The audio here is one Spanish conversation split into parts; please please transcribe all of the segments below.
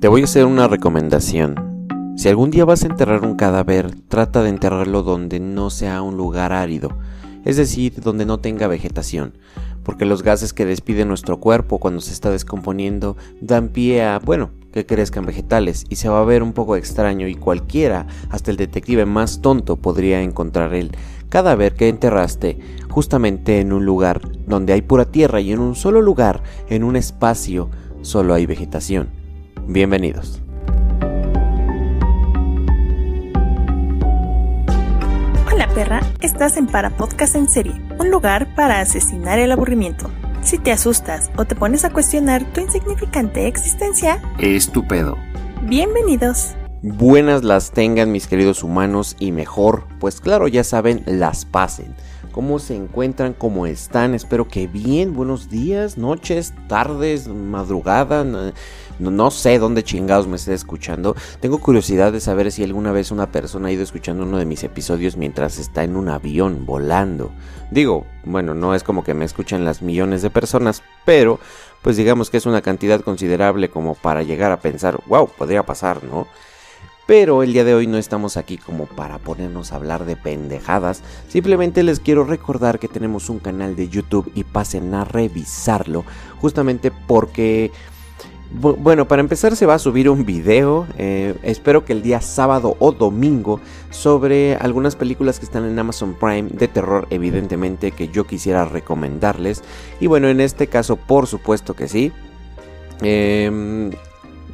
Te voy a hacer una recomendación. Si algún día vas a enterrar un cadáver, trata de enterrarlo donde no sea un lugar árido, es decir, donde no tenga vegetación, porque los gases que despide nuestro cuerpo cuando se está descomponiendo dan pie a, bueno, que crezcan vegetales y se va a ver un poco extraño y cualquiera, hasta el detective más tonto, podría encontrar el cadáver que enterraste justamente en un lugar donde hay pura tierra y en un solo lugar, en un espacio, solo hay vegetación. Bienvenidos. Hola perra, estás en Para Podcast en Serie, un lugar para asesinar el aburrimiento. Si te asustas o te pones a cuestionar tu insignificante existencia, estupendo. Bienvenidos. Buenas las tengan mis queridos humanos y mejor, pues claro, ya saben, las pasen. ¿Cómo se encuentran? ¿Cómo están? Espero que bien. Buenos días, noches, tardes, madrugada. No, sé dónde chingados me esté escuchando. Tengo curiosidad de saber si alguna vez una persona ha ido escuchando uno de mis episodios mientras está en un avión volando. Digo, bueno, no es como que me escuchan las millones de personas, pero pues digamos que es una cantidad considerable como para llegar a pensar, wow, podría pasar, ¿no? Pero el día de hoy no estamos aquí como para ponernos a hablar de pendejadas. Simplemente les quiero recordar que tenemos un canal de YouTube y pasen a revisarlo. Justamente porque... Bueno, para empezar se va a subir un video, eh, espero que el día sábado o domingo, sobre algunas películas que están en Amazon Prime de terror, evidentemente, que yo quisiera recomendarles. Y bueno, en este caso, por supuesto que sí. Em,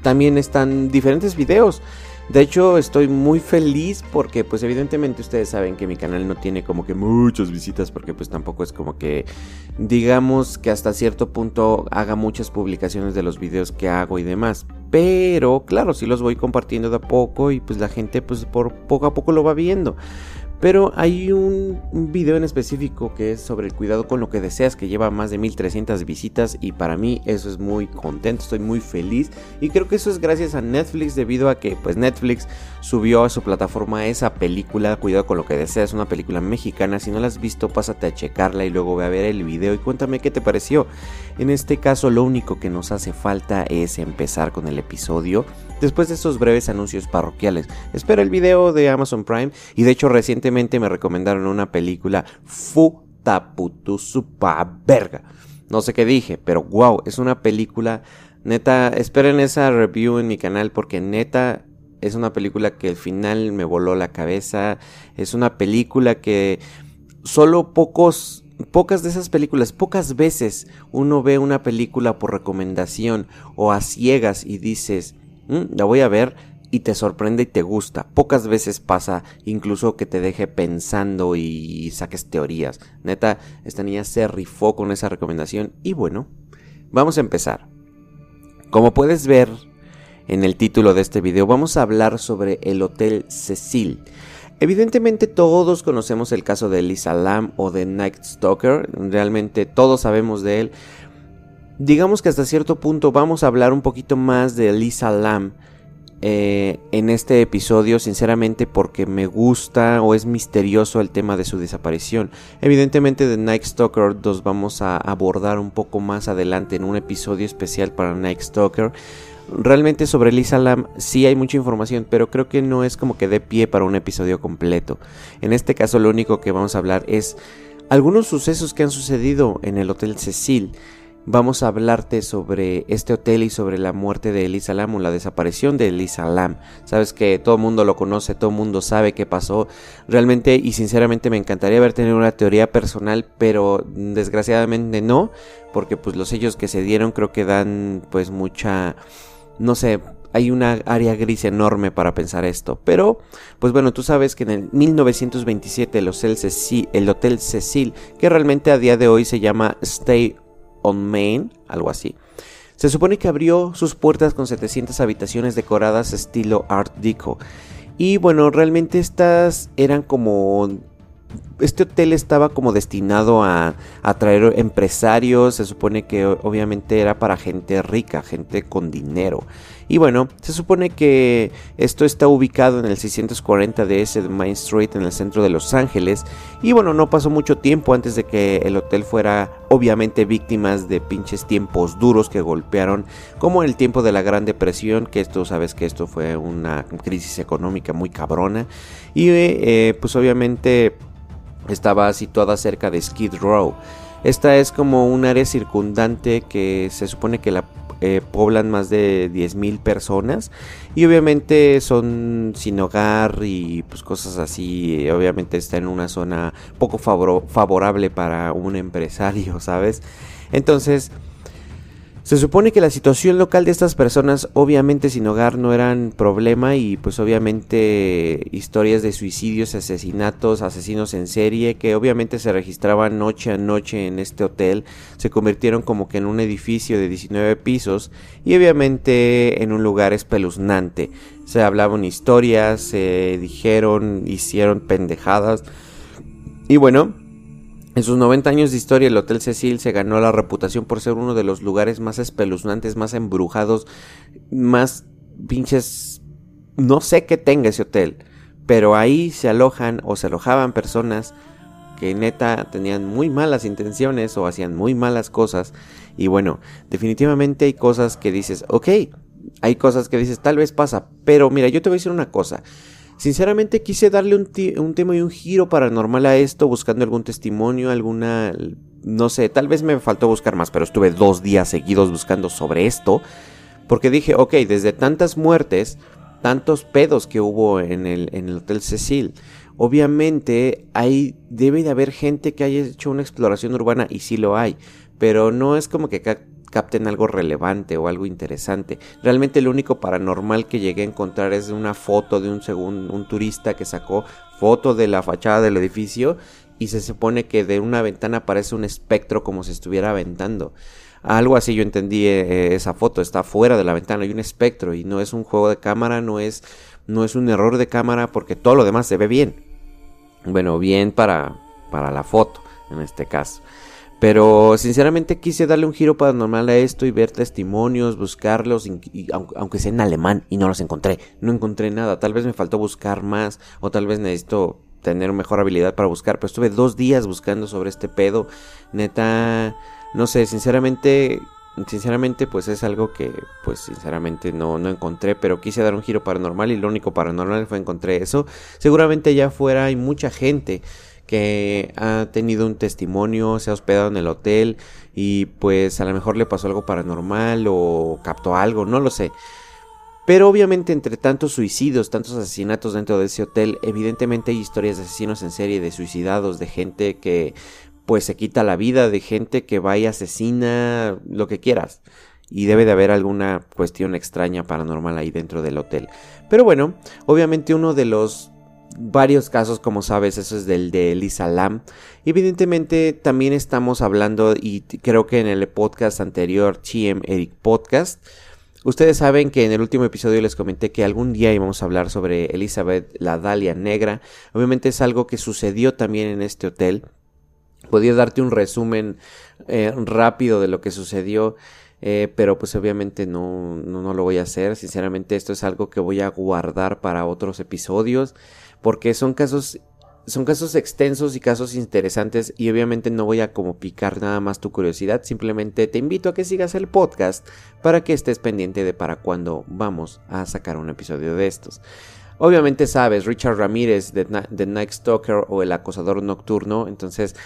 también están diferentes videos. De hecho, estoy muy feliz porque pues evidentemente ustedes saben que mi canal no tiene como que muchas visitas porque pues tampoco es como que digamos que hasta cierto punto haga muchas publicaciones de los videos que hago y demás. Pero claro, sí los voy compartiendo de a poco y pues la gente pues por poco a poco lo va viendo. Pero hay un, video en específico que es sobre el cuidado con lo que deseas, que lleva más de 1300 visitas y para mí eso es muy contento, estoy muy feliz y creo que eso es gracias a Netflix debido a que pues Netflix subió a su plataforma esa película, Cuidado con lo que deseas, una película mexicana, si no la has visto pásate a checarla y luego ve a ver el video y cuéntame qué te pareció. En este caso lo único que nos hace falta es empezar con el episodio después de estos breves anuncios parroquiales. Espera el video de Amazon Prime y de hecho recientemente me recomendaron una película Futaputusupa verga. No sé qué dije, pero wow, es una película neta, esperen esa review en mi canal porque neta es una película que al final me voló la cabeza, es una película que solo pocos pocas de esas películas, pocas veces uno ve una película por recomendación o a ciegas y dices, Mm, la voy a ver y te sorprende y te gusta. Pocas veces pasa incluso que te deje pensando y saques teorías. Neta, esta niña se rifó con esa recomendación y bueno, vamos a empezar. Como puedes ver en el título de este video, vamos a hablar sobre el Hotel Cecil. Evidentemente todos conocemos el caso de Lisa Lam o de Night Stalker, realmente todos sabemos de él, digamos que hasta cierto punto vamos a hablar un poquito más de Lisa Lam eh, en este episodio, sinceramente porque me gusta o es misterioso el tema de su desaparición. Evidentemente de Night Stalker nos vamos a abordar un poco más adelante en un episodio especial para Night Stalker. Realmente sobre Lisa Lam sí hay mucha información, pero creo que no es como que dé pie para un episodio completo. En este caso lo único que vamos a hablar es algunos sucesos que han sucedido en el Hotel Cecil vamos a hablarte sobre este hotel y sobre la muerte de Elisa Lam o la desaparición de Elisa Lam. Sabes que todo el mundo lo conoce, todo el mundo sabe qué pasó. Realmente y sinceramente me encantaría haber tenido una teoría personal, pero desgraciadamente no, porque pues los sellos que se dieron creo que dan pues mucha no sé, hay una área gris enorme para pensar esto. Pero, pues bueno, tú sabes que en el 1927 el Hotel Cecil, el Hotel Cecil que realmente a día de hoy se llama Stay on Main, algo así. Se supone que abrió sus puertas con 700 habitaciones decoradas estilo Art Deco. Y bueno, realmente estas eran como... Este hotel estaba como destinado a atraer empresarios, se supone que obviamente era para gente rica, gente con dinero. Y bueno, se supone que esto está ubicado en el 640 de ese Main Street en el centro de Los Ángeles. Y bueno, no pasó mucho tiempo antes de que el hotel fuera obviamente víctimas de pinches tiempos duros que golpearon, como en el tiempo de la Gran Depresión, que esto sabes que esto fue una crisis económica muy cabrona. Y eh, pues obviamente estaba situada cerca de Skid Row. Esta es como un área circundante que se supone que la eh, poblan más de 10.000 personas y obviamente son sin hogar y pues cosas así, obviamente está en una zona poco favorable para un empresario, ¿sabes? Entonces, se supone que la situación local de estas personas, obviamente sin hogar, no eran problema y pues obviamente historias de suicidios, asesinatos, asesinos en serie, que obviamente se registraban noche a noche en este hotel, se convirtieron como que en un edificio de 19 pisos y obviamente en un lugar espeluznante. Se hablaban historias, se dijeron, hicieron pendejadas. Y bueno, en sus 90 años de historia, el Hotel Cecil se ganó la reputación por ser uno de los lugares más espeluznantes, más embrujados, más pinches... No sé qué tenga ese hotel, pero ahí se alojan o se alojaban personas que neta tenían muy malas intenciones o hacían muy malas cosas. Y bueno, definitivamente hay cosas que dices, ok, hay cosas que dices, tal vez pasa, pero mira, yo te voy a decir una cosa. Sinceramente quise darle un, tema y un giro paranormal a esto, buscando algún testimonio, alguna... No sé, tal vez me faltó buscar más, pero estuve dos días seguidos buscando sobre esto. Porque dije, ok, desde tantas muertes, tantos pedos que hubo en el, Hotel Cecil, obviamente hay, debe de haber gente que haya hecho una exploración urbana y sí lo hay. Pero no es como que capten algo relevante o algo interesante. Realmente lo único paranormal que llegué a encontrar es una foto de un, segundo un turista que sacó foto de la fachada del edificio y se supone que de una ventana aparece un espectro como si estuviera aventando. Algo así yo entendí eh, esa foto, está fuera de la ventana, hay un espectro y no es un juego de cámara, no es, no es un error de cámara porque todo lo demás se ve bien. Bueno, bien para, para la foto en este caso. Pero sinceramente quise darle un giro paranormal a esto y ver testimonios, buscarlos, aunque sea en alemán, y no los encontré. No encontré nada. Tal vez me faltó buscar más, o tal vez necesito tener mejor habilidad para buscar. Pero estuve dos días buscando sobre este pedo. Neta, no sé, sinceramente, sinceramente, pues es algo que, pues sinceramente no, no encontré. Pero quise dar un giro paranormal y lo único paranormal fue encontré eso. Seguramente allá afuera hay mucha gente que ha tenido un testimonio, se ha hospedado en el hotel y pues a lo mejor le pasó algo paranormal o captó algo, no lo sé. Pero obviamente entre tantos suicidios, tantos asesinatos dentro de ese hotel, evidentemente hay historias de asesinos en serie, de suicidados, de gente que pues se quita la vida, de gente que va y asesina, lo que quieras. Y debe de haber alguna cuestión extraña paranormal ahí dentro del hotel. Pero bueno, obviamente uno de los varios casos, como sabes, eso es del de Elisa Lam. Evidentemente también estamos hablando, y creo que en el podcast anterior, TM Eric Podcast, ustedes saben que en el último episodio les comenté que algún día íbamos a hablar sobre Elizabeth la Dalia Negra. Obviamente es algo que sucedió también en este hotel. Podría darte un resumen eh, rápido de lo que sucedió. Eh, pero pues obviamente no, no, lo voy a hacer. Sinceramente esto es algo que voy a guardar para otros episodios porque son casos son casos extensos y casos interesantes y obviamente no voy a como picar nada más tu curiosidad, simplemente te invito a que sigas el podcast para que estés pendiente de para cuándo vamos a sacar un episodio de estos. Obviamente sabes, Richard Ramírez de, The Night Stalker o El Acosador Nocturno, entonces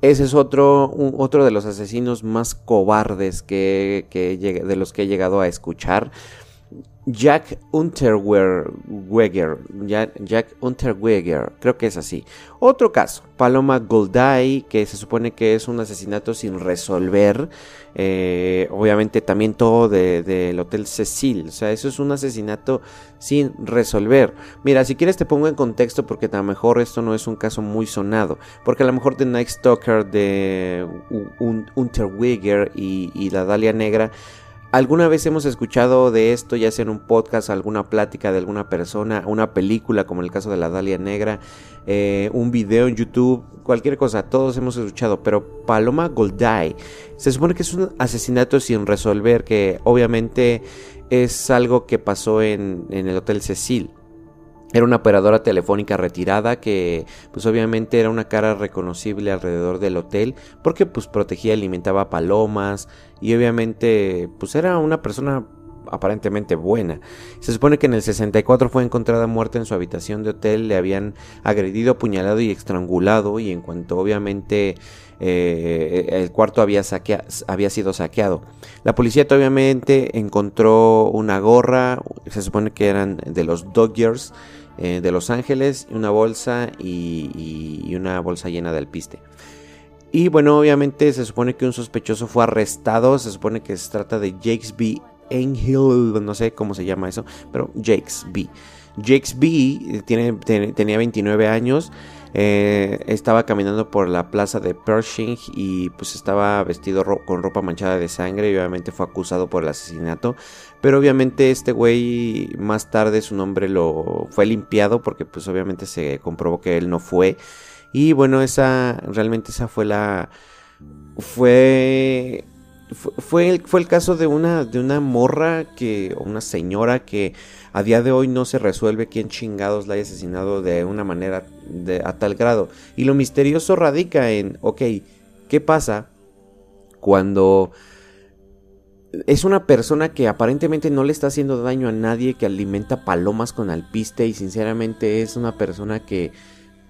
ese es otro, otro de los asesinos más cobardes que, de los que he llegado a escuchar. Jack Unterweger, Jack Unterweger, creo que es así. Otro caso, Paloma Goldai, que se supone que es un asesinato sin resolver. Eh, obviamente también todo del Hotel Cecil, o sea, eso es un asesinato sin resolver. Mira, si quieres te pongo en contexto porque a lo mejor esto no es un caso muy sonado, porque a lo mejor The Night Stalker de Unterweger y la Dalia Negra alguna vez hemos escuchado de esto, ya sea en un podcast, alguna plática de alguna persona, una película como el caso de la Dalia Negra, eh, un video en YouTube, cualquier cosa, todos hemos escuchado, pero Paloma Golday se supone que es un asesinato sin resolver, que obviamente es algo que pasó en, en el Hotel Cecil. Era una operadora telefónica retirada que pues obviamente era una cara reconocible alrededor del hotel porque pues protegía y alimentaba palomas y obviamente pues era una persona aparentemente buena. Se supone que en el 64 fue encontrada muerta en su habitación de hotel, le habían agredido, apuñalado y estrangulado y en cuanto obviamente eh, el cuarto había, había sido saqueado. La policía obviamente encontró una gorra, se supone que eran de los Dodgers eh, de Los Ángeles, una bolsa y, una bolsa llena de alpiste. Y bueno, obviamente se supone que un sospechoso fue arrestado, se supone que se trata de Jakes B. Angel, no sé cómo se llama eso, pero Jakes B. Jakes B eh, tiene, tenía 29 años, eh, estaba caminando por la plaza de Pershing y pues estaba vestido con ropa manchada de sangre y obviamente fue acusado por el asesinato. Pero obviamente este güey más tarde su nombre lo fue limpiado porque pues obviamente se comprobó que él no fue. Y bueno, esa realmente esa fue la fue fue, el, caso de una, de una morra que, una señora que a día de hoy no se resuelve quién chingados la haya asesinado de una manera de, a tal grado. Y lo misterioso radica en, ok, ¿qué pasa cuando es una persona que aparentemente no le está haciendo daño a nadie, que alimenta palomas con alpiste y sinceramente es una persona que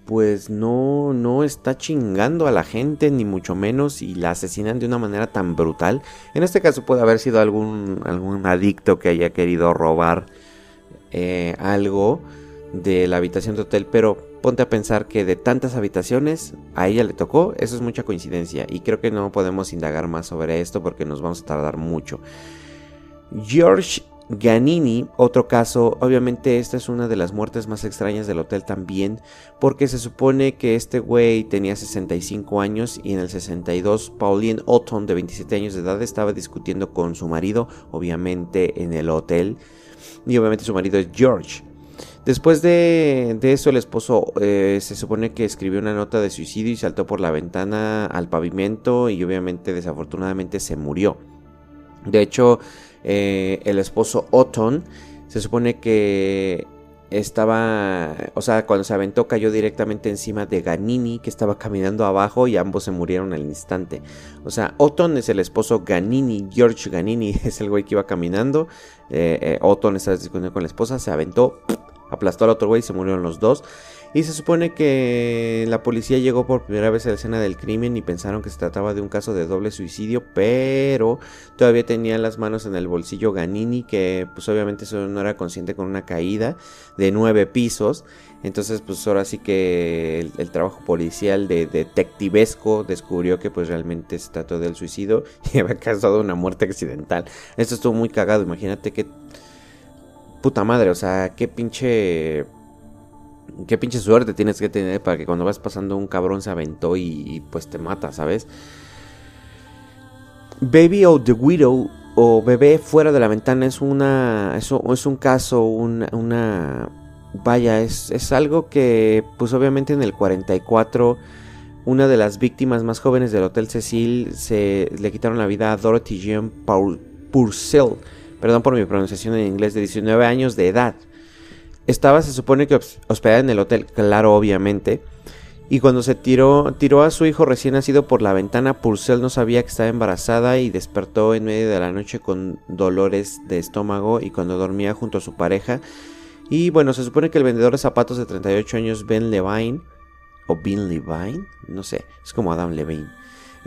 pues no, no está chingando a la gente, ni mucho menos, y la asesinan de una manera tan brutal. En este caso puede haber sido algún, algún adicto que haya querido robar eh, algo de la habitación de hotel, pero ponte a pensar que de tantas habitaciones a ella le tocó, eso es mucha coincidencia, y creo que no podemos indagar más sobre esto porque nos vamos a tardar mucho. George Ganini, otro caso, obviamente esta es una de las muertes más extrañas del hotel también, porque se supone que este güey tenía 65 años y en el 62 Pauline Otton de 27 años de edad estaba discutiendo con su marido, obviamente en el hotel, y obviamente su marido es George. Después de, eso el esposo eh, se supone que escribió una nota de suicidio y saltó por la ventana al pavimento y obviamente desafortunadamente se murió. De hecho, eh, el esposo Otton, se supone que estaba, o sea, cuando se aventó cayó directamente encima de Ganini, que estaba caminando abajo y ambos se murieron al instante. O sea, Otton es el esposo Ganini, George Ganini es el güey que iba caminando. Eh, eh, Otton estaba discutiendo con la esposa, se aventó, aplastó al otro güey y se murieron los dos. Y se supone que la policía llegó por primera vez a la escena del crimen y pensaron que se trataba de un caso de doble suicidio, pero todavía tenía las manos en el bolsillo Ganini, que pues obviamente eso no era consciente con una caída de nueve pisos. Entonces pues ahora sí que el, trabajo policial de, detectivesco descubrió que pues realmente se trató del suicidio y había causado una muerte accidental. Esto estuvo muy cagado, imagínate que... Puta madre, o sea, qué pinche qué pinche suerte tienes que tener para que cuando vas pasando un cabrón se aventó y, pues te mata, ¿sabes? Baby o The Widow o Bebé fuera de la ventana es una eso es un caso una, una vaya es, es, algo que pues obviamente en el 44 una de las víctimas más jóvenes del Hotel Cecil se le quitaron la vida a Dorothy Jean Purcell perdón por mi pronunciación en inglés de 19 años de edad estaba, se supone que hospedada en el hotel, claro, obviamente. Y cuando se tiró, tiró a su hijo recién nacido por la ventana, Purcell no sabía que estaba embarazada y despertó en medio de la noche con dolores de estómago y cuando dormía junto a su pareja. Y bueno, se supone que el vendedor de zapatos de 38 años, Ben Levine, o Ben Levine, no sé, es como Adam Levine.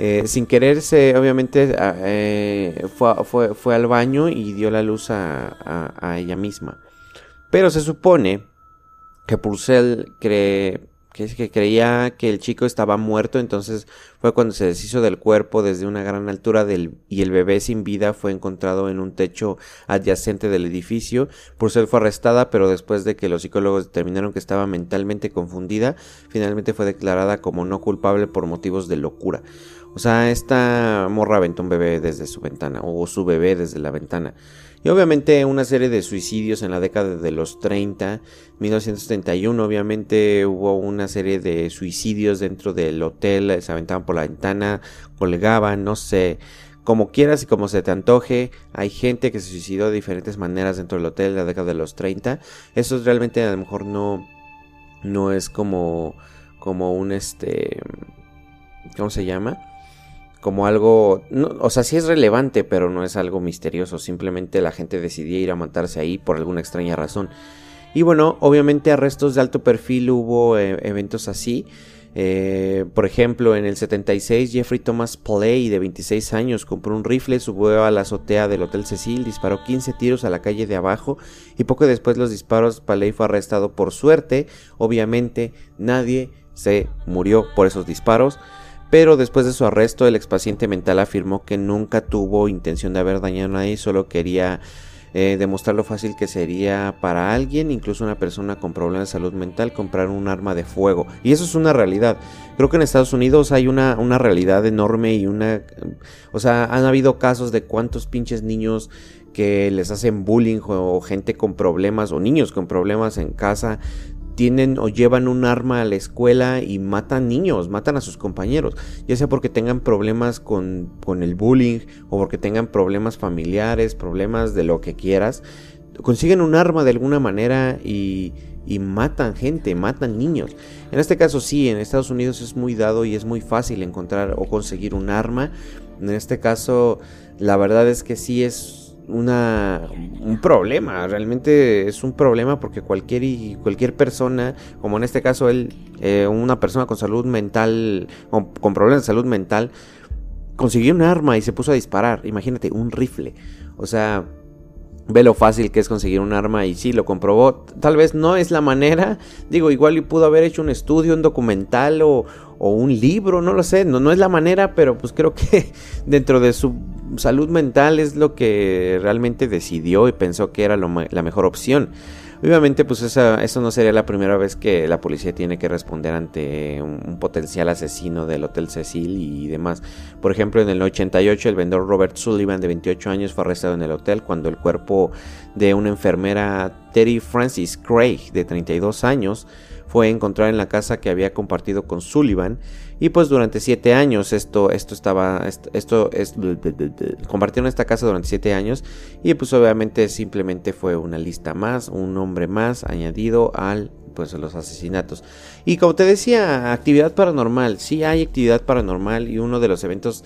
Eh, sin quererse, obviamente, eh, fue, fue, al baño y dio la luz a ella misma. Pero se supone que Purcell cree, que, creía que el chico estaba muerto, entonces fue cuando se deshizo del cuerpo desde una gran altura y el bebé sin vida fue encontrado en un techo adyacente del edificio. Purcell fue arrestada, pero después de que los psicólogos determinaron que estaba mentalmente confundida, finalmente fue declarada como no culpable por motivos de locura. O sea, esta morra aventó un bebé desde su ventana o su bebé desde la ventana. Y obviamente una serie de suicidios en la década de los 30, 1931, obviamente hubo una serie de suicidios dentro del hotel, se aventaban por la ventana, colgaban, no sé, como quieras y como se te antoje, hay gente que se suicidó de diferentes maneras dentro del hotel en la década de los 30. Eso realmente a lo mejor no, no es como, como un este, ¿cómo se llama? como algo, o sea, sí es relevante, pero no es algo misterioso, simplemente la gente decidía ir a matarse ahí por alguna extraña razón. Y bueno, obviamente arrestos de alto perfil hubo eh, eventos así. Eh, por ejemplo, en el 76, Jeffrey Thomas Play, de 26 años, compró un rifle, subió a la azotea del Hotel Cecil, disparó 15 tiros a la calle de abajo y poco después los disparos, Paley fue arrestado por suerte. Obviamente, nadie se murió por esos disparos pero después de su arresto el expaciente mental afirmó que nunca tuvo intención de haber dañado a nadie, solo quería eh, demostrar lo fácil que sería para alguien, incluso una persona con problemas de salud mental, comprar un arma de fuego. Y eso es una realidad. Creo que en Estados Unidos hay una, una realidad enorme y una... O sea, han habido casos de cuántos pinches niños que les hacen bullying o gente con problemas o niños con problemas en casa tienen o llevan un arma a la escuela y matan niños, matan a sus compañeros, ya sea porque tengan problemas con, con el bullying o porque tengan problemas familiares, problemas de lo que quieras, consiguen un arma de alguna manera y, y matan gente, matan niños. En este caso sí, en Estados Unidos es muy dado y es muy fácil encontrar o conseguir un arma. En este caso, la verdad es que sí es una, un problema, realmente es un problema porque cualquier, cualquier persona, como en este caso él, eh, una persona con salud mental, con, con problemas de salud mental, consiguió un arma y se puso a disparar, imagínate, un rifle, o sea, ve lo fácil que es conseguir un arma y sí, lo comprobó. Tal vez no es la manera, digo, igual pudo haber hecho un estudio, un documental o, o un libro, no lo sé, no, no es la manera, pero pues creo que dentro de su salud mental es lo que realmente decidió y pensó que era la mejor opción. Obviamente, pues eso no sería la primera vez que la policía tiene que responder ante un, potencial asesino del Hotel Cecil y demás. Por ejemplo, en el 88 el vendedor Robert Sullivan de 28 años fue arrestado en el hotel cuando el cuerpo de una enfermera Terry Francis Craig de 32 años fue encontrado en la casa que había compartido con Sullivan y pues durante siete años esto, esto estaba, esto, es, compartieron esta casa durante siete años y pues obviamente simplemente fue una lista más, un nombre más añadido al pues los asesinatos. Y como te decía, actividad paranormal, sí hay actividad paranormal y uno de los eventos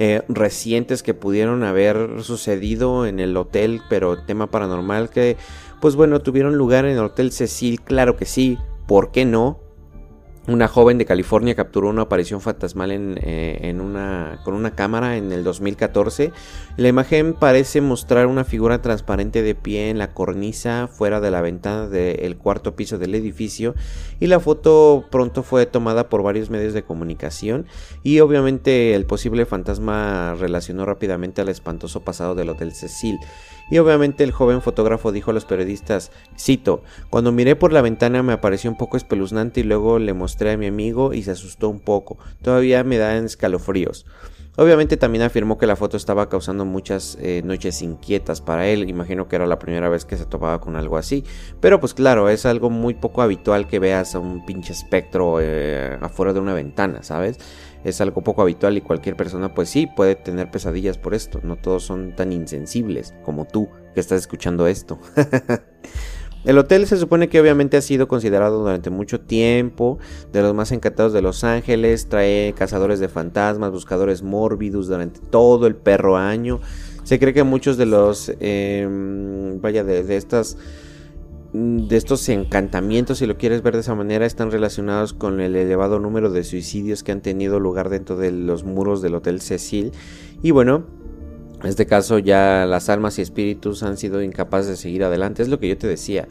eh, recientes que pudieron haber sucedido en el hotel, pero tema paranormal que pues bueno, tuvieron lugar en el Hotel Cecil, claro que sí, ¿por qué no? Una joven de California capturó una aparición fantasmal en, eh, una, con una cámara en el 2014. La imagen parece mostrar una figura transparente de pie en la cornisa fuera de la ventana del cuarto piso del edificio y la foto pronto fue tomada por varios medios de comunicación y obviamente el posible fantasma relacionó rápidamente al espantoso pasado del Hotel Cecil. Y obviamente el joven fotógrafo dijo a los periodistas, cito, cuando miré por la ventana me pareció un poco espeluznante y luego le mostré a mi amigo y se asustó un poco, todavía me dan escalofríos. Obviamente también afirmó que la foto estaba causando muchas eh, noches inquietas para él, imagino que era la primera vez que se topaba con algo así, pero pues claro, es algo muy poco habitual que veas a un pinche espectro eh, afuera de una ventana, ¿sabes? Es algo poco habitual y cualquier persona pues sí puede tener pesadillas por esto. No todos son tan insensibles como tú que estás escuchando esto. El hotel se supone que obviamente ha sido considerado durante mucho tiempo de los más encantados de Los Ángeles, trae cazadores de fantasmas, buscadores mórbidos durante todo el perro año. Se cree que muchos de los, em, vaya, de estas de estos encantamientos, si lo quieres ver de esa manera, están relacionados con el elevado número de suicidios que han tenido lugar dentro de los muros del Hotel Cecil. Y bueno, en este caso ya las almas y espíritus han sido incapaces de seguir adelante. Es lo que yo te decía.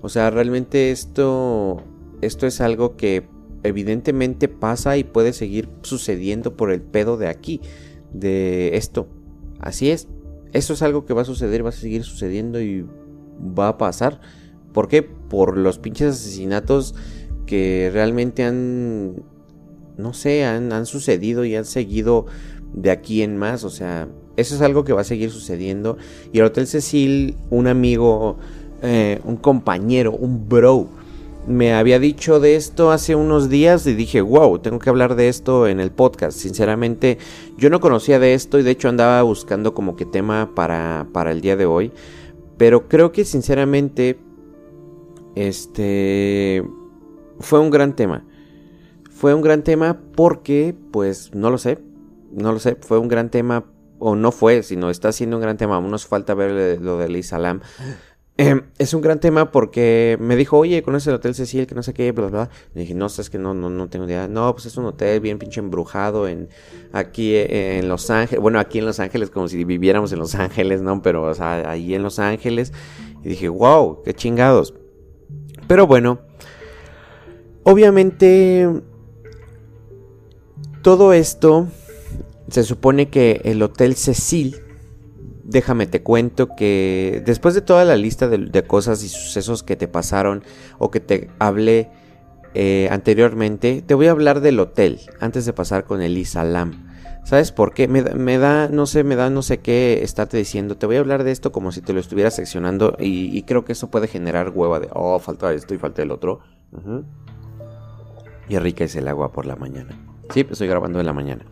O sea, realmente esto, esto es algo que evidentemente pasa y puede seguir sucediendo por el pedo de aquí, de esto. Así es. Eso es algo que va a suceder, va a seguir sucediendo y va a pasar. ¿Por qué? Por los pinches asesinatos que realmente han no sé, han, sucedido y han seguido de aquí en más, o sea, eso es algo que va a seguir sucediendo. Y el Hotel Cecil, un amigo, eh, un compañero, un bro, me había dicho de esto hace unos días y dije, wow, tengo que hablar de esto en el podcast. Sinceramente, yo no conocía de esto y de hecho andaba buscando como que tema para, para el día de hoy. Pero creo que sinceramente, este, fue un gran tema. Fue un gran tema porque, pues, no lo sé, no lo sé, fue un gran tema, o no fue, sino está siendo un gran tema, aún nos falta ver lo de Salam. Eh, es un gran tema porque me dijo, oye, ¿conoces el Hotel Cecil? Que no sé qué, bla, bla. Le dije, no, es que no, no, no tengo idea. No, pues es un hotel bien pinche embrujado en, aquí en Los Ángeles. Bueno, aquí en Los Ángeles, como si viviéramos en Los Ángeles, ¿no? Pero, ahí en Los Ángeles. Y dije, wow, qué chingados. Pero bueno, obviamente, todo esto se supone que el Hotel Cecil, déjame te cuento que después de toda la lista de, cosas y sucesos que te pasaron o que te hablé eh, anteriormente, te voy a hablar del hotel antes de pasar con el Isalam. ¿Sabes por qué? Me, da, no sé, me da no sé qué estarte diciendo. Te voy a hablar de esto como si te lo estuviera seccionando y, creo que eso puede generar hueva de, oh, falta esto y falta el otro. Y rica es el agua por la mañana. Sí, estoy grabando en la mañana.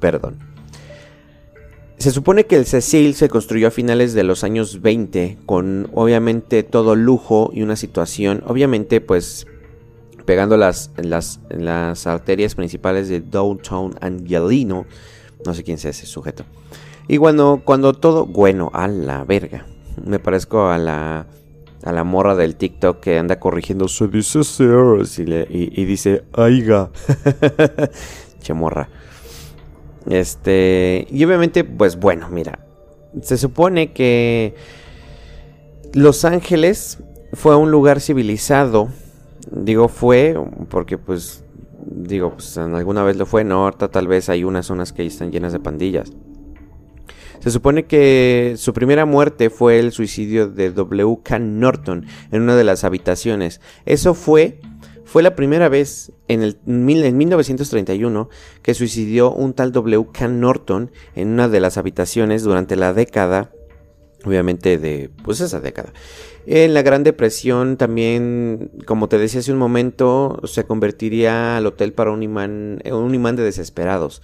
Perdón. Se supone que el Cecil se construyó a finales de los años 20 con obviamente todo lujo y una situación, obviamente pues pegando las, las, las arterias principales de Downtown Angelino. No sé quién sea ese sujeto. Y cuando, cuando todo, bueno, a la verga. Me parezco a la, a la morra del TikTok que anda corrigiendo su dice y, y, dice aiga. che morra. Este, y obviamente, pues bueno, mira, se supone que Los Ángeles fue un lugar civilizado. Digo fue porque pues digo, pues alguna vez lo fue, no, ahorita tal vez hay unas zonas que están llenas de pandillas. Se supone que su primera muerte fue el suicidio de W.K. Norton en una de las habitaciones. Eso fue fue la primera vez en, el, en 1931 que suicidió un tal W.K. Norton en una de las habitaciones durante la década, obviamente de, pues esa década. En la Gran Depresión también, como te decía hace un momento, se convertiría al hotel para un imán, un imán de desesperados.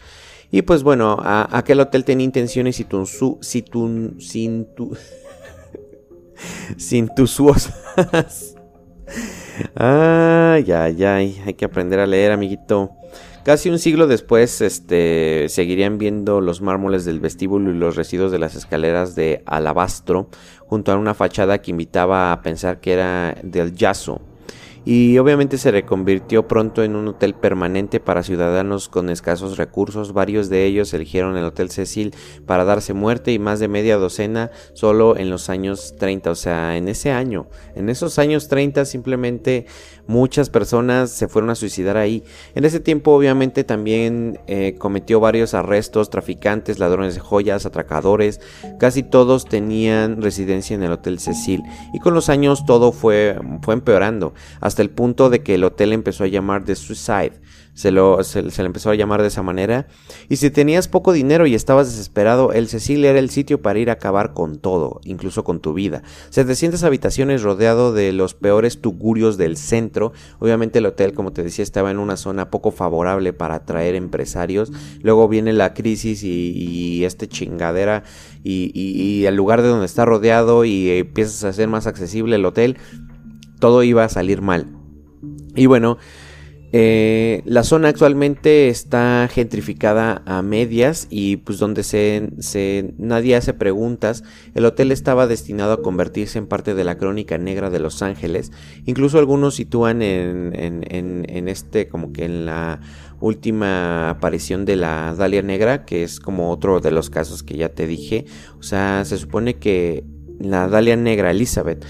Y pues bueno, aquel hotel tenía intenciones tu, sin tu, sin tus Ay, ay, ay, hay que aprender a leer, amiguito. Casi un siglo después, este, seguirían viendo los mármoles del vestíbulo y los residuos de las escaleras de alabastro junto a una fachada que invitaba a pensar que era del Yaso y obviamente se reconvirtió pronto en un hotel permanente para ciudadanos con escasos recursos. Varios de ellos eligieron el Hotel Cecil para darse muerte y más de media docena solo en los años 30, o sea, en ese año. En esos años 30 simplemente muchas personas se fueron a suicidar ahí. En ese tiempo obviamente también eh, cometió varios arrestos, traficantes, ladrones de joyas, atracadores. Casi todos tenían residencia en el Hotel Cecil y con los años todo fue, fue empeorando hasta el punto de que el hotel empezó a llamar The Suicide. Se, lo, se, le empezó a llamar de esa manera. Y si tenías poco dinero y estabas desesperado, el Cecil era el sitio para ir a acabar con todo, incluso con tu vida. 700 habitaciones rodeado de los peores tugurios del centro. Obviamente el hotel, como te decía, estaba en una zona poco favorable para atraer empresarios. Luego viene la crisis y, este chingadera y, y el lugar de donde está rodeado y empiezas a hacer más accesible el hotel todo iba a salir mal. Y bueno, eh, la zona actualmente está gentrificada a medias y pues donde se, se, nadie hace preguntas, el hotel estaba destinado a convertirse en parte de la crónica negra de Los Ángeles. Incluso algunos sitúan en, en, en este como que en la última aparición de la Dalia Negra, que es como otro de los casos que ya te dije. O sea, se supone que la Dalia Negra Elizabeth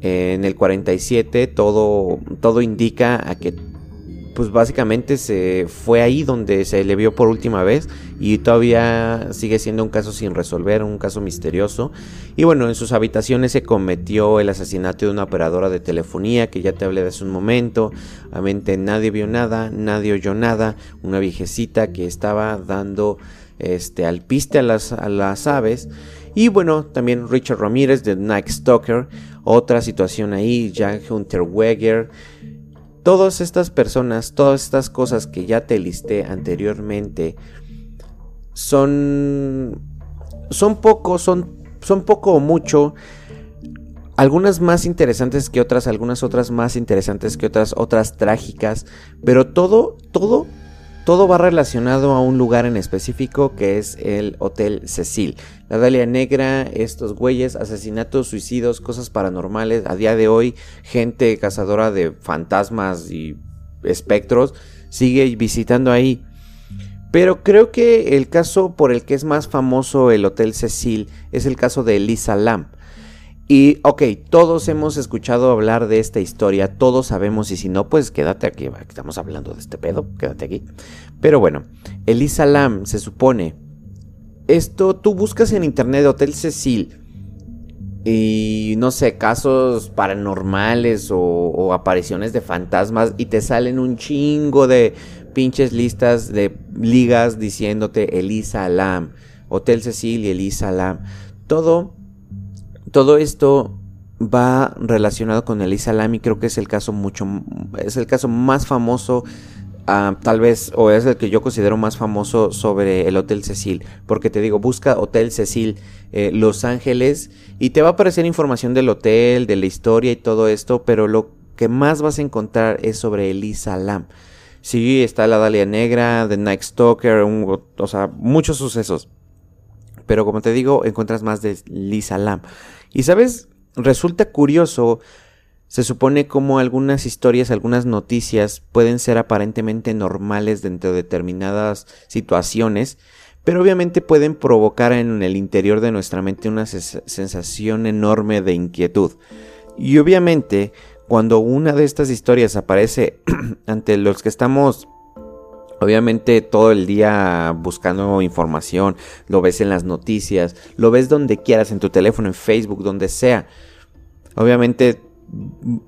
en el 47 todo, todo indica a que pues básicamente se fue ahí donde se le vio por última vez y todavía sigue siendo un caso sin resolver, un caso misterioso. Y bueno, en sus habitaciones se cometió el asesinato de una operadora de telefonía que ya te hablé de hace un momento. Obviamente nadie vio nada, nadie oyó nada, una viejecita que estaba dando este alpiste a las, a las aves. Y bueno, también Richard Ramírez de Night Stalker, otra situación ahí, Jan Hunter Weger Todas estas personas, todas estas cosas que ya te listé anteriormente, son, son poco, son, son poco o mucho. Algunas más interesantes que otras, algunas otras más interesantes que otras, otras trágicas, pero todo, todo todo va relacionado a un lugar en específico que es el Hotel Cecil. La Dalia Negra, estos güeyes, asesinatos, suicidios, cosas paranormales. A día de hoy, gente cazadora de fantasmas y espectros sigue visitando ahí. Pero creo que el caso por el que es más famoso el Hotel Cecil es el caso de Elisa Lam. Y ok, todos hemos escuchado hablar de esta historia, todos sabemos y si no, pues quédate aquí, estamos hablando de este pedo, quédate aquí. Pero bueno, Elisa Lam se supone, esto tú buscas en internet Hotel Cecil y no sé, casos paranormales o, apariciones de fantasmas y te salen un chingo de pinches listas de ligas diciéndote Elisa Lam, Hotel Cecil y Elisa Lam. Todo todo esto va relacionado con el Islam y creo que es el caso mucho es el caso más famoso ah, tal vez o es el que yo considero más famoso sobre el Hotel Cecil porque te digo busca Hotel Cecil eh, Los Ángeles y te va a aparecer información del hotel de la historia y todo esto pero lo que más vas a encontrar es sobre el Lam sí está la Dalia Negra The Night Stalker o sea muchos sucesos pero como te digo encuentras más de Lisa Lam y sabes, resulta curioso, se supone como algunas historias, algunas noticias pueden ser aparentemente normales dentro de determinadas situaciones, pero obviamente pueden provocar en el interior de nuestra mente una sensación enorme de inquietud. Y obviamente, cuando una de estas historias aparece ante los que estamos Obviamente todo el día buscando información, lo ves en las noticias, lo ves donde quieras, en tu teléfono, en Facebook, donde sea. Obviamente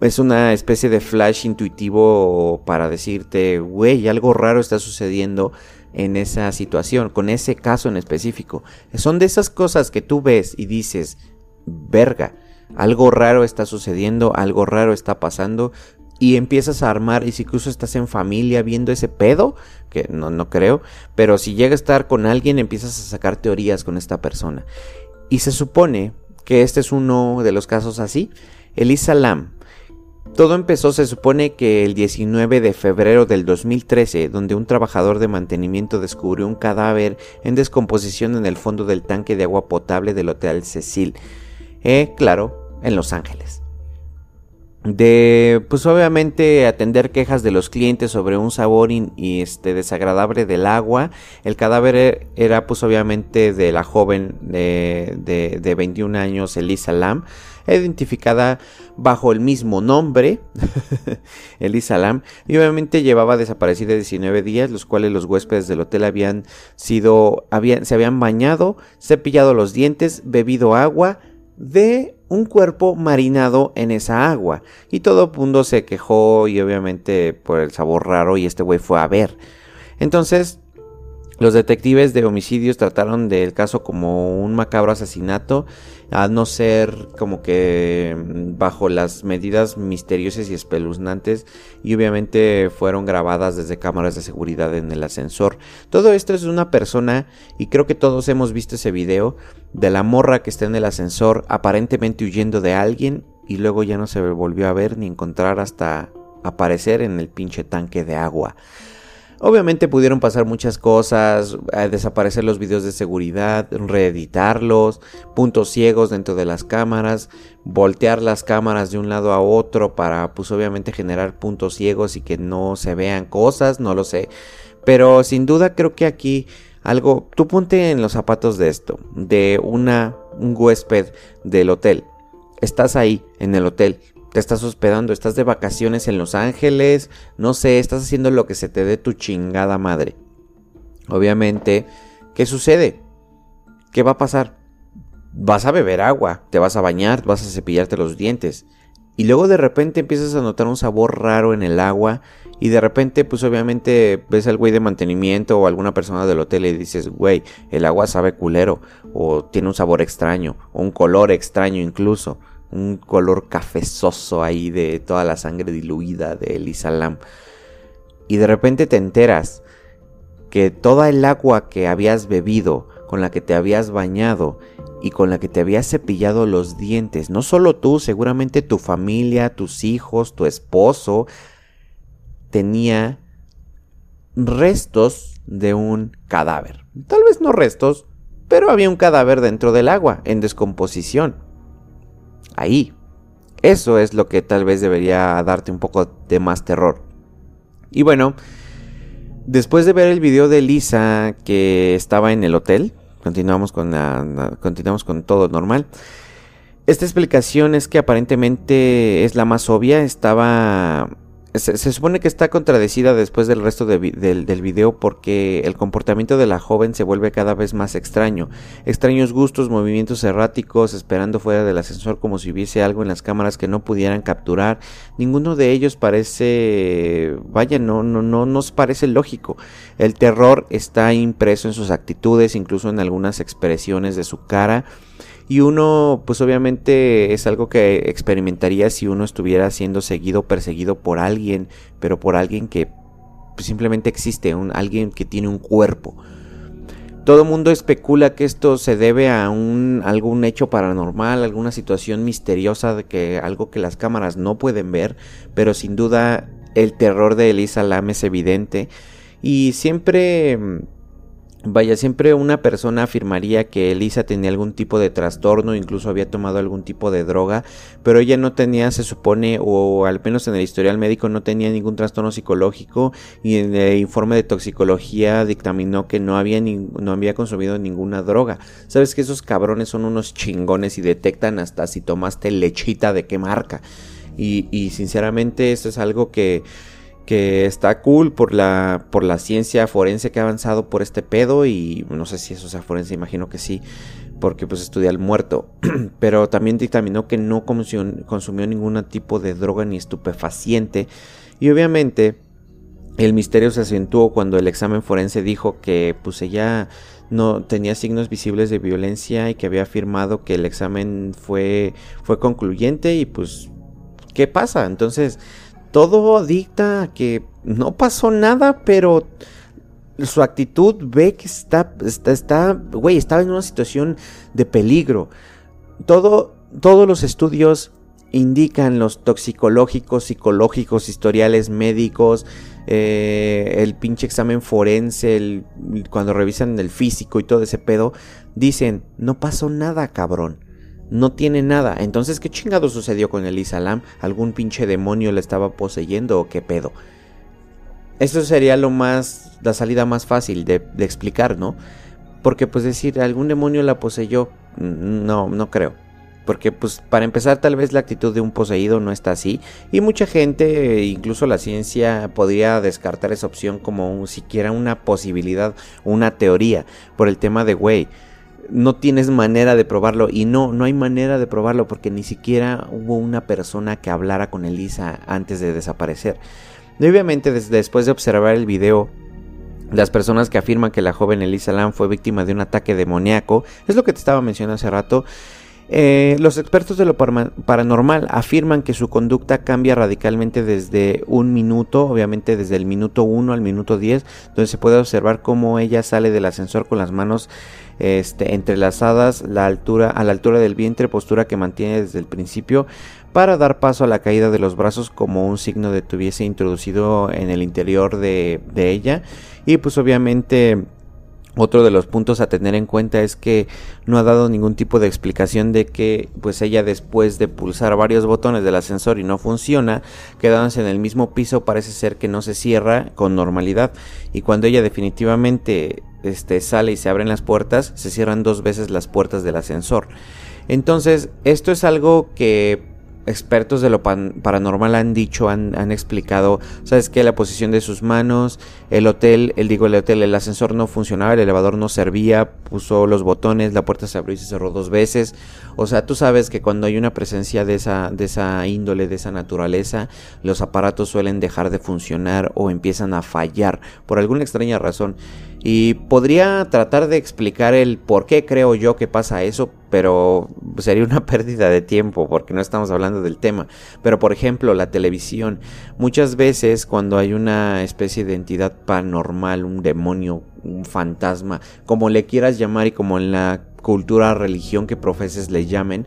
es una especie de flash intuitivo para decirte, güey, algo raro está sucediendo en esa situación, con ese caso en específico. Son de esas cosas que tú ves y dices, verga, algo raro está sucediendo, algo raro está pasando, y empiezas a armar, y si incluso estás en familia viendo ese pedo, que no, no creo, pero si llega a estar con alguien empiezas a sacar teorías con esta persona. Y se supone que este es uno de los casos así. Elisa Lam. Todo empezó, se supone que el 19 de febrero del 2013, donde un trabajador de mantenimiento descubrió un cadáver en descomposición en el fondo del tanque de agua potable del Hotel Cecil. Eh, claro, en Los Ángeles de pues obviamente atender quejas de los clientes sobre un sabor y este desagradable del agua. El cadáver e, era pues obviamente de la joven de, de, de 21 años Elisa Lam identificada bajo el mismo nombre Elisa Lam y obviamente llevaba desaparecida 19 días los cuales los huéspedes del hotel habían sido habían, se habían bañado cepillado los dientes bebido agua de un cuerpo marinado en esa agua. Y todo el mundo se quejó y obviamente por el sabor raro y este güey fue a ver. Entonces, los detectives de homicidios trataron del caso como un macabro asesinato a no ser como que mm, bajo las medidas misteriosas y espeluznantes y obviamente fueron grabadas desde cámaras de seguridad en el ascensor. Todo esto es una persona y creo que todos hemos visto ese video de la morra que está en el ascensor aparentemente huyendo de alguien y luego ya no se volvió a ver ni encontrar hasta aparecer en el pinche tanque de agua. Obviamente pudieron pasar muchas cosas, eh, desaparecer los videos de seguridad, reeditarlos, puntos ciegos dentro de las cámaras, voltear las cámaras de un lado a otro para pues obviamente generar puntos ciegos y que no se vean cosas, no lo sé. Pero sin duda creo que aquí algo, tú ponte en los zapatos de esto, de una, un huésped del hotel. Estás ahí en el hotel, te estás hospedando, estás de vacaciones en Los Ángeles, no sé, estás haciendo lo que se te dé tu chingada madre. Obviamente, ¿qué sucede? ¿Qué va a pasar? Vas a beber agua, te vas a bañar, vas a cepillarte los dientes. Y luego de repente empiezas a notar un sabor raro en el agua. Y de repente, pues obviamente ves al güey de mantenimiento o alguna persona del hotel y dices, güey, el agua sabe culero. O tiene un sabor extraño. O un color extraño incluso un color cafezoso ahí de toda la sangre diluida de Elisalam. Y de repente te enteras que toda el agua que habías bebido, con la que te habías bañado y con la que te habías cepillado los dientes, no solo tú, seguramente tu familia, tus hijos, tu esposo, tenía restos de un cadáver. Tal vez no restos, pero había un cadáver dentro del agua, en descomposición ahí. Eso es lo que tal vez debería darte un poco de más terror. Y bueno, después de ver el video de Lisa que estaba en el hotel, continuamos con, continuamos con todo normal. Esta explicación es que aparentemente es la más obvia. Estaba se, supone que está contradecida después del resto del, video porque el comportamiento de la joven se vuelve cada vez más extraño. Extraños gustos, movimientos erráticos, esperando fuera del ascensor como si hubiese algo en las cámaras que no pudieran capturar. Ninguno de ellos parece, vaya, no, no, no nos parece lógico. El terror está impreso en sus actitudes, incluso en algunas expresiones de su cara. Y uno, pues obviamente es algo que experimentaría si uno estuviera siendo seguido, perseguido por alguien, pero por alguien que pues, simplemente existe, un, alguien que tiene un cuerpo. Todo mundo especula que esto se debe a un, algún hecho paranormal, alguna situación misteriosa, que algo que las cámaras no pueden ver, pero sin duda el terror de Elisa Lam es evidente. Y siempre Vaya, siempre una persona afirmaría que Elisa tenía algún tipo de trastorno, incluso había tomado algún tipo de droga, pero ella no tenía, se supone, o al menos en el historial médico no tenía ningún trastorno psicológico y en el informe de toxicología dictaminó que no había, no había consumido ninguna droga. Sabes que esos cabrones son unos chingones y detectan hasta si tomaste lechita de qué marca. Y, y sinceramente eso es algo que que está cool por la, por la ciencia forense que ha avanzado por este pedo y no sé si eso sea forense, imagino que sí, porque pues estudia el muerto, pero también dictaminó que no consumió, consumió ningún tipo de droga ni estupefaciente y obviamente el misterio se acentuó cuando el examen forense dijo que pues ella no tenía signos visibles de violencia y que había afirmado que el examen fue, fue concluyente y pues ¿qué pasa? Entonces todo dicta que no pasó nada, pero su actitud ve que está, está, está, güey, estaba en una situación de peligro. Todo, todos los estudios indican los toxicológicos, psicológicos, historiales médicos, eh, el pinche examen forense, el, cuando revisan el físico y todo ese pedo, dicen, no pasó nada, cabrón no tiene nada. Entonces, ¿qué chingado sucedió con Elisa Lam? ¿Algún pinche demonio le estaba poseyendo o qué pedo? Eso sería lo más, la salida más fácil de, de explicar, ¿no? Porque pues decir, algún demonio la poseyó, no, no creo. Porque pues para empezar tal vez la actitud de un poseído no está así. Y mucha gente, incluso la ciencia, podría descartar esa opción como siquiera una posibilidad, una teoría. Por el tema de, güey, no tienes manera de probarlo y no, no hay manera de probarlo porque ni siquiera hubo una persona que hablara con Elisa antes de desaparecer. Y obviamente después de observar el video, las personas que afirman que la joven Elisa Lam fue víctima de un ataque demoníaco, es lo que te estaba mencionando hace rato, eh, los expertos de lo paranormal afirman que su conducta cambia radicalmente desde un minuto, obviamente desde el minuto 1 al minuto 10, donde se puede observar cómo ella sale del ascensor con las manos este, entrelazadas la altura, a la altura del vientre, postura que mantiene desde el principio para dar paso a la caída de los brazos como un signo de que hubiese introducido en el interior de, de ella. Y pues obviamente otro de los puntos a tener en cuenta es que no ha dado ningún tipo de explicación de que pues ella después de pulsar varios botones del ascensor y no funciona, quedándose en el mismo piso parece ser que no se cierra con normalidad. Y cuando ella definitivamente este, sale y se abren las puertas, se cierran dos veces las puertas del ascensor. Entonces, esto es algo que expertos de lo paranormal han dicho, han, explicado, ¿sabes qué? La posición de sus manos, el hotel, el digo el hotel, el ascensor no funcionaba, el elevador no servía, puso los botones, la puerta se abrió y se cerró dos veces. O sea, tú sabes que cuando hay una presencia de esa, de esa índole, de esa naturaleza, los aparatos suelen dejar de funcionar o empiezan a fallar por alguna extraña razón. Y podría tratar de explicar el por qué creo yo que pasa eso, pero sería una pérdida de tiempo porque no estamos hablando del tema. Pero por ejemplo, la televisión. Muchas veces cuando hay una especie de entidad paranormal, un demonio, un fantasma, como le quieras llamar y como en la cultura, religión que profeses le llamen,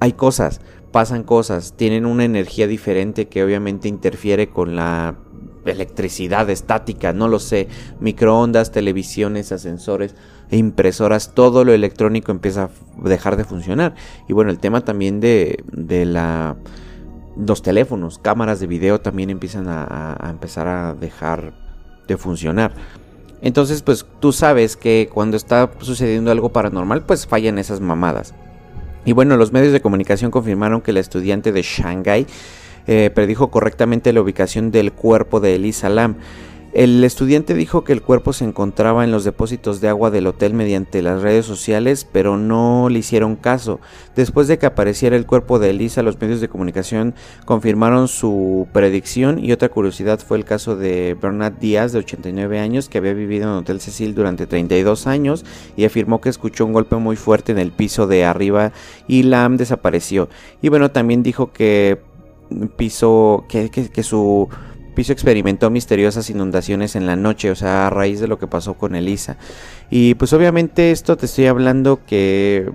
hay cosas, pasan cosas, tienen una energía diferente que obviamente interfiere con la electricidad estática, no lo sé, microondas, televisiones, ascensores e impresoras, todo lo electrónico empieza a dejar de funcionar. Y bueno, el tema también de, de la los teléfonos, cámaras de video también empiezan a, a, empezar a dejar de funcionar. Entonces, pues tú sabes que cuando está sucediendo algo paranormal, pues fallan esas mamadas. Y bueno, los medios de comunicación confirmaron que la estudiante de Shanghai eh, predijo correctamente la ubicación del cuerpo de Elisa Lam. El estudiante dijo que el cuerpo se encontraba en los depósitos de agua del hotel mediante las redes sociales, pero no le hicieron caso. Después de que apareciera el cuerpo de Elisa, los medios de comunicación confirmaron su predicción y otra curiosidad fue el caso de Bernard Díaz, de 89 años, que había vivido en Hotel Cecil durante 32 años y afirmó que escuchó un golpe muy fuerte en el piso de arriba y Lam desapareció. Y bueno, también dijo que piso, que, que, su piso experimentó misteriosas inundaciones en la noche, o sea, a raíz de lo que pasó con Elisa. Y pues obviamente esto te estoy hablando que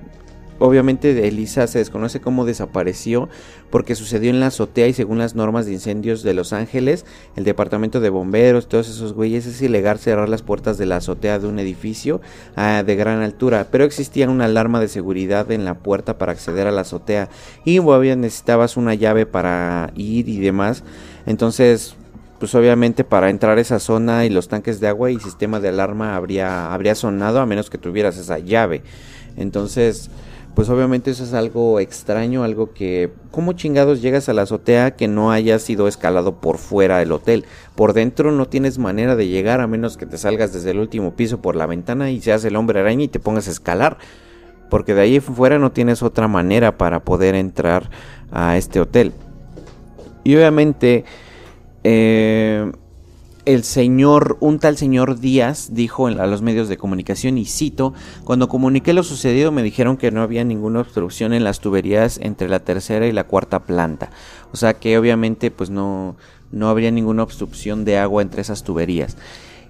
Obviamente Elisa se desconoce cómo desapareció porque sucedió en la azotea y según las normas de incendios de Los Ángeles, el departamento de bomberos, todos esos güeyes, es ilegal cerrar las puertas de la azotea de un edificio ah, de gran altura, pero existía una alarma de seguridad en la puerta para acceder a la azotea y obviamente necesitabas una llave para ir y demás. Entonces, pues obviamente para entrar a esa zona y los tanques de agua y sistema de alarma habría, habría sonado a menos que tuvieras esa llave. Entonces, pues obviamente eso es algo extraño, algo que, ¿cómo chingados llegas a la azotea que no haya sido escalado por fuera del hotel? Por dentro no tienes manera de llegar a menos que te salgas desde el último piso por la ventana y seas el hombre araña y te pongas a escalar. Porque de ahí fuera no tienes otra manera para poder entrar a este hotel. Y obviamente... Eh, el señor, un tal señor Díaz dijo a los medios de comunicación, y cito, cuando comuniqué lo sucedido me dijeron que no había ninguna obstrucción en las tuberías entre la tercera y la cuarta planta. O sea que obviamente pues no, no habría ninguna obstrucción de agua entre esas tuberías.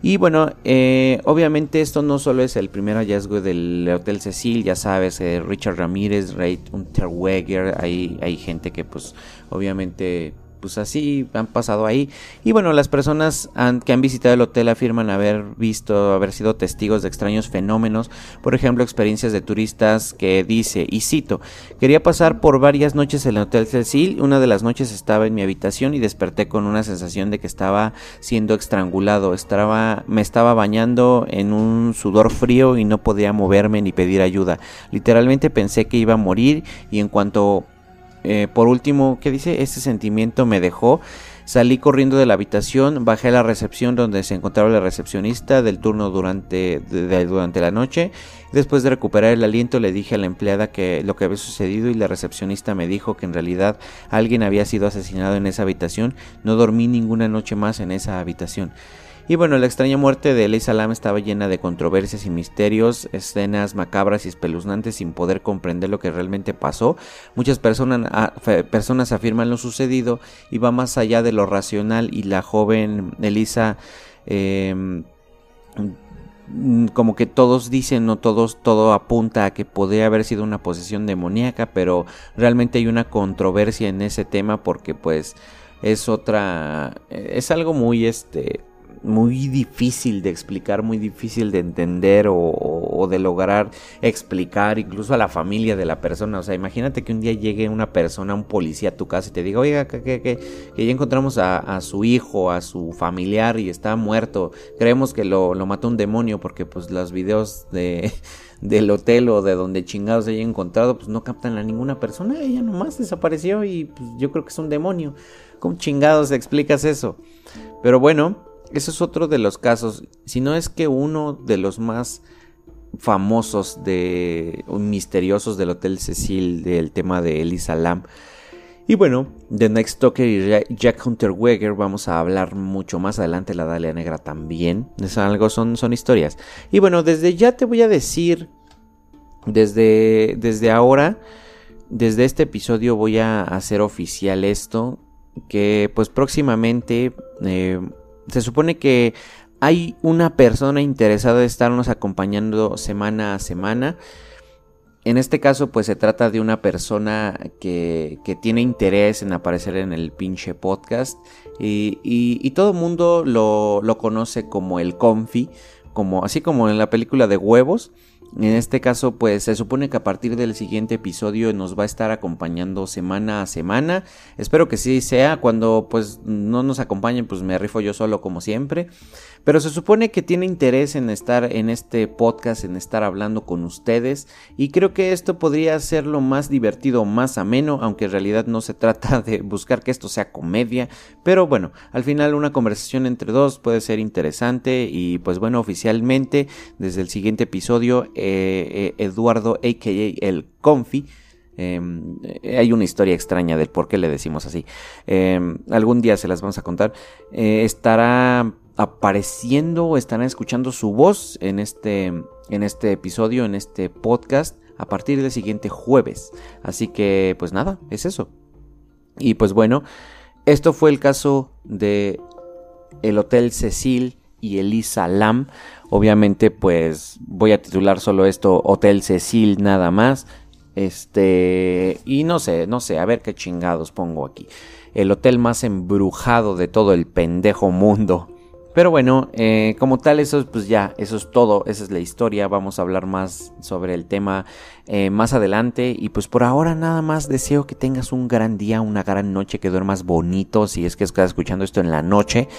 Y bueno, eh, obviamente esto no solo es el primer hallazgo del Hotel Cecil, ya sabes, eh, Richard Ramírez, Ray Unterweger, hay, hay gente que pues obviamente pues así han pasado ahí. Y bueno, las personas que han visitado el hotel afirman haber visto, haber sido testigos de extraños fenómenos, por ejemplo, experiencias de turistas que dice, y cito, quería pasar por varias noches en el Hotel Cecil, una de las noches estaba en mi habitación y desperté con una sensación de que estaba siendo estrangulado, estaba, me estaba bañando en un sudor frío y no podía moverme ni pedir ayuda. Literalmente pensé que iba a morir y en cuanto eh, por último, ¿qué dice? Este sentimiento me dejó. Salí corriendo de la habitación, bajé a la recepción donde se encontraba la recepcionista del turno durante, durante la noche. Después de recuperar el aliento le dije a la empleada que lo que había sucedido y la recepcionista me dijo que en realidad alguien había sido asesinado en esa habitación. No dormí ninguna noche más en esa habitación. Y bueno, la extraña muerte de Ley Salam estaba llena de controversias y misterios, escenas macabras y espeluznantes sin poder comprender lo que realmente pasó. Muchas personas, afirman lo sucedido y va más allá de lo racional y la joven Elisa... Em, como que todos dicen, no todos, todo apunta a que podría haber sido una posesión demoníaca, pero realmente hay una controversia en ese tema porque pues es otra, es algo muy este, muy difícil de explicar, muy difícil de entender o, de lograr explicar incluso a la familia de la persona. O sea, imagínate que un día llegue una persona, un policía a tu casa y te diga, oiga, que, ya encontramos a, su hijo, a su familiar y está muerto. Creemos que lo, lo mató un demonio porque pues los videos de del hotel o de donde chingados se haya encontrado, pues no captan a ninguna persona, ella nomás desapareció y pues yo creo que es un demonio. ¿Cómo chingados explicas eso? Pero bueno, eso es otro de los casos, si no es que uno de los más famosos de misteriosos del Hotel Cecil del tema de Elisa Lam. Y bueno, de Next Talker y Jack Hunter Weger vamos a hablar mucho más adelante, la Dalia Negra también. Es algo, son, son historias. Y bueno, desde ya te voy a decir, desde, desde ahora, desde este episodio voy a hacer oficial esto, que pues próximamente eh, se supone que hay una persona interesada en estarnos acompañando semana a semana. En este caso, pues se trata de una persona que, tiene interés en aparecer en el pinche podcast. Y, todo el mundo lo, lo, conoce como el Confi, como, así como en la película de huevos. En este caso, pues se supone que a partir del siguiente episodio nos va a estar acompañando semana a semana. Espero que sí sea. Cuando pues no nos acompañen, pues me rifo yo solo como siempre. Pero se supone que tiene interés en estar en este podcast, en estar hablando con ustedes. Y creo que esto podría ser lo más divertido, más ameno, aunque en realidad no se trata de buscar que esto sea comedia. Pero bueno, al final una conversación entre dos puede ser interesante. Y pues bueno, oficialmente, desde el siguiente episodio eh, eh, Eduardo, a.k.a. el Confi. Em, eh, hay una historia extraña del por qué le decimos así. Em, algún día se las vamos a contar. estará apareciendo estarán escuchando su voz en este, en este episodio, en este podcast, a partir del siguiente jueves. Así que, pues nada, es eso. Y pues bueno, esto fue el caso de el Hotel Cecil y Elisa Lam. Obviamente, pues voy a titular solo esto Hotel Cecil nada más. Este, y no sé, no sé, a ver qué chingados pongo aquí. El hotel más embrujado de todo el pendejo mundo. Pero bueno, eh, como tal, eso pues ya, eso es todo, esa es la historia. Vamos a hablar más sobre el tema eh, más adelante. Y pues por ahora nada más deseo que tengas un gran día, una gran noche, que duermas bonito si es que estás escuchando esto en la noche.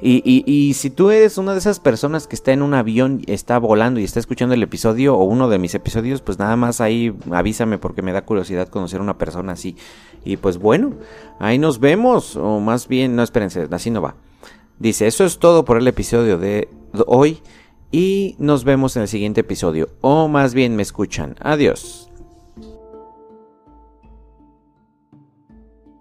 Y, y, si tú eres una de esas personas que está en un avión, está volando y está escuchando el episodio o uno de mis episodios, pues nada más ahí avísame porque me da curiosidad conocer a una persona así. Y pues bueno, ahí nos vemos. O más bien, no espérense, así no va. Dice, eso es todo por el episodio de hoy y nos vemos en el siguiente episodio. O más bien me escuchan. Adiós.